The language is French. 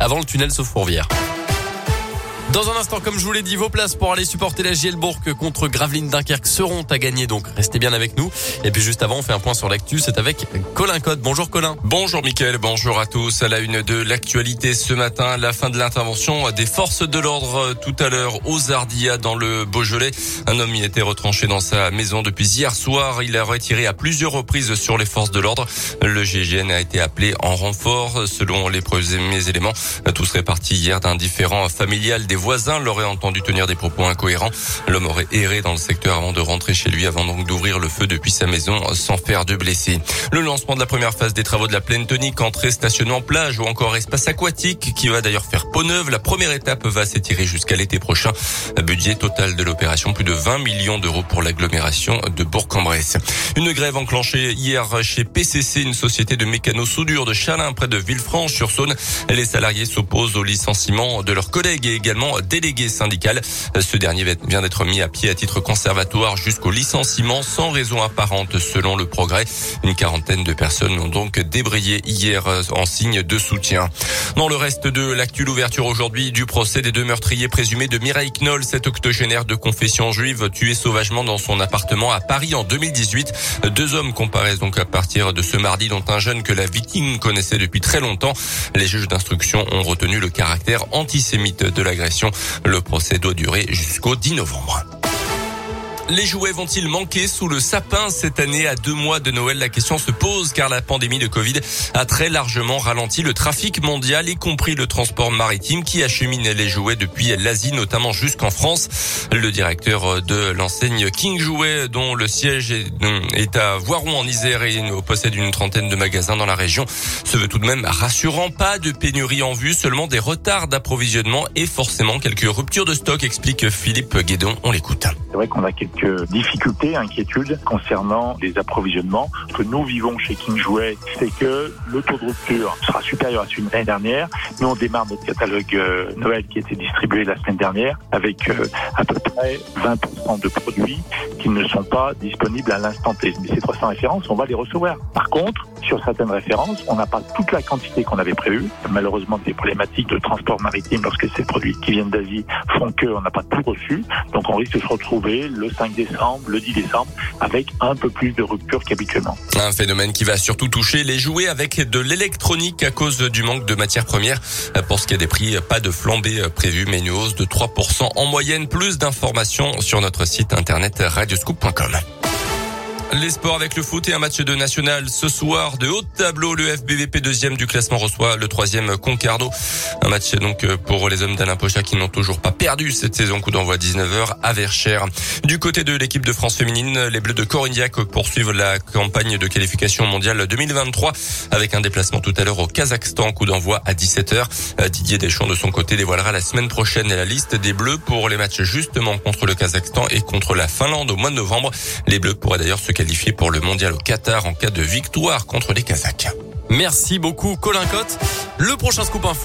avant le tunnel Sauf-Fourvière. Dans un instant, comme je vous l'ai dit, vos places pour aller supporter la Gielbourg contre Gravelines Dunkerque seront à gagner, donc restez bien avec nous. Et puis juste avant, on fait un point sur l'actu, c'est avec Colin Code. Bonjour Colin. Bonjour Mickaël, bonjour à tous. À la une de l'actualité ce matin, la fin de l'intervention des forces de l'ordre tout à l'heure aux Ardillas dans le Beaujolais. Un homme y était retranché dans sa maison depuis hier soir. Il a retiré à plusieurs reprises sur les forces de l'ordre. Le GGN a été appelé en renfort. Selon les premiers éléments, tout serait parti hier d'un différent familial voisin l'aurait entendu tenir des propos incohérents. L'homme aurait erré dans le secteur avant de rentrer chez lui, avant donc d'ouvrir le feu depuis sa maison sans faire de blessés. Le lancement de la première phase des travaux de la plaine tonique, entrée, stationnement, plage ou encore espace aquatique, qui va d'ailleurs faire peau neuve. La première étape va s'étirer jusqu'à l'été prochain. Budget total de l'opération, plus de 20 millions d'euros pour l'agglomération de Bourg-en-Bresse. Une grève enclenchée hier chez PCC, une société de mécano-soudure de Chalin, près de Villefranche-sur-Saône. Les salariés s'opposent au licenciement de leurs collègues et également délégué syndical. Ce dernier vient d'être mis à pied à titre conservatoire jusqu'au licenciement sans raison apparente selon le progrès. Une quarantaine de personnes ont donc débrayé hier en signe de soutien. Dans le reste de l'actu, l'ouverture aujourd'hui du procès des deux meurtriers présumés de Mireille Knoll, cet octogénaire de confession juive tué sauvagement dans son appartement à Paris en 2018. Deux hommes comparaissent donc à partir de ce mardi, dont un jeune que la victime connaissait depuis très longtemps. Les juges d'instruction ont retenu le caractère antisémite de l'agression le procès doit durer jusqu'au 10 novembre. Les jouets vont-ils manquer sous le sapin cette année à deux mois de Noël? La question se pose car la pandémie de Covid a très largement ralenti le trafic mondial, y compris le transport maritime qui achemine les jouets depuis l'Asie, notamment jusqu'en France. Le directeur de l'enseigne King Jouet, dont le siège est à Voiron en Isère et possède une trentaine de magasins dans la région, se veut tout de même rassurant. Pas de pénurie en vue, seulement des retards d'approvisionnement et forcément quelques ruptures de stock, explique Philippe Guédon. On l'écoute. C'est vrai qu'on a quelques difficultés, inquiétudes concernant les approvisionnements. Ce que nous vivons chez King Jouet, c'est que le taux de rupture sera supérieur à celui de l'année dernière. Nous, on démarre notre catalogue euh, Noël qui a été distribué la semaine dernière avec euh, à peu près 20% de produits qui ne sont pas disponibles à l'instant T. Mais ces 300 références, on va les recevoir. Par contre, sur certaines références, on n'a pas toute la quantité qu'on avait prévue. Malheureusement, des problématiques de transport maritime lorsque ces produits qui viennent d'Asie font qu'on n'a pas tout reçu. Donc, on risque de se retrouver le 5 décembre, le 10 décembre, avec un peu plus de rupture qu'habituellement. Un phénomène qui va surtout toucher les jouets avec de l'électronique à cause du manque de matières premières. Pour ce qui est des prix, pas de flambée prévue, mais une hausse de 3% en moyenne. Plus d'informations sur notre site internet radioscoop.com. Les sports avec le foot et un match de national ce soir de haut tableau. Le FBVP deuxième du classement reçoit le troisième Concarneau. Un match donc pour les hommes d'Alain Pocha qui n'ont toujours pas perdu cette saison. Coup d'envoi 19h à Verchères. Du côté de l'équipe de France féminine, les Bleus de Corignac poursuivent la campagne de qualification mondiale 2023 avec un déplacement tout à l'heure au Kazakhstan. Coup d'envoi à 17h. Didier Deschamps de son côté dévoilera la semaine prochaine la liste des Bleus pour les matchs justement contre le Kazakhstan et contre la Finlande au mois de novembre. Les Bleus pourraient d'ailleurs se qualifié pour le mondial au Qatar en cas de victoire contre les Kazakhs. Merci beaucoup Colin Cotte. Le prochain scoop info